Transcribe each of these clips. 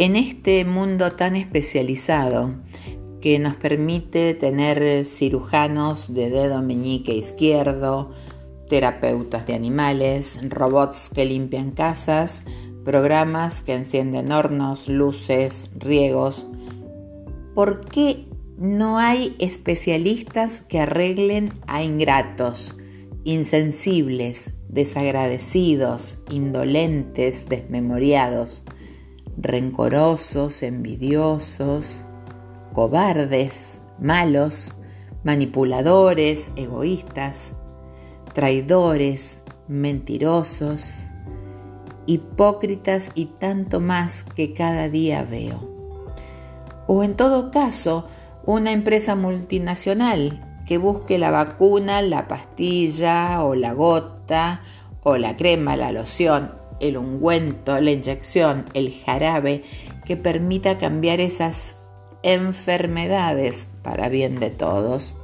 En este mundo tan especializado que nos permite tener cirujanos de dedo meñique izquierdo, terapeutas de animales, robots que limpian casas, programas que encienden hornos, luces, riegos. ¿Por qué no hay especialistas que arreglen a ingratos, insensibles, desagradecidos, indolentes, desmemoriados, rencorosos, envidiosos, cobardes, malos, manipuladores, egoístas, traidores, mentirosos, hipócritas y tanto más que cada día veo. O en todo caso, una empresa multinacional que busque la vacuna, la pastilla o la gota o la crema, la loción, el ungüento, la inyección, el jarabe que permita cambiar esas enfermedades para bien de todos.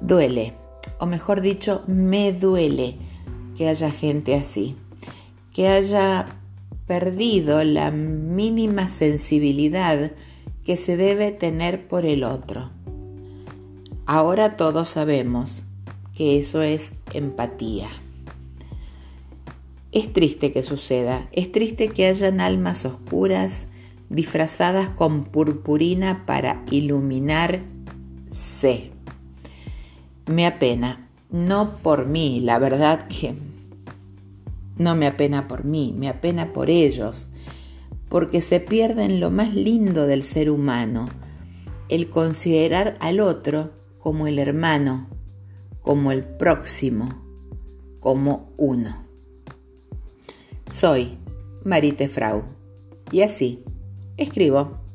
Duele, o mejor dicho, me duele que haya gente así, que haya perdido la mínima sensibilidad que se debe tener por el otro. Ahora todos sabemos que eso es empatía. Es triste que suceda, es triste que hayan almas oscuras disfrazadas con purpurina para iluminarse. Me apena, no por mí, la verdad que no me apena por mí, me apena por ellos, porque se pierden lo más lindo del ser humano, el considerar al otro como el hermano, como el próximo, como uno. Soy Marite Frau y así escribo.